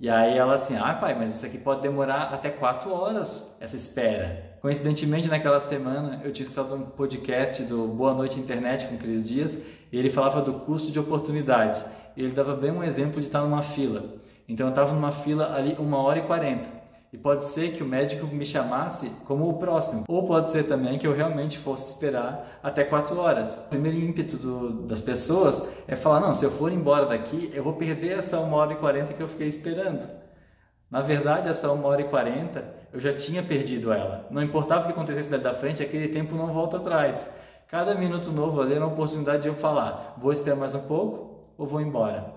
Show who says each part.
Speaker 1: E aí ela assim, ah pai, mas isso aqui pode demorar até quatro horas, essa espera. Coincidentemente, naquela semana, eu tinha escutado um podcast do Boa Noite Internet com Cris Dias, e ele falava do custo de oportunidade. Ele dava bem um exemplo de estar numa fila. Então eu estava numa fila ali uma hora e quarenta. E pode ser que o médico me chamasse como o próximo. Ou pode ser também que eu realmente fosse esperar até 4 horas. O primeiro ímpeto do, das pessoas é falar: não, se eu for embora daqui, eu vou perder essa 1 hora e 40 que eu fiquei esperando. Na verdade, essa 1 hora e 40 eu já tinha perdido ela. Não importava o que acontecesse dali da frente, aquele tempo não volta atrás. Cada minuto novo ali era uma oportunidade de eu falar: vou esperar mais um pouco ou vou embora.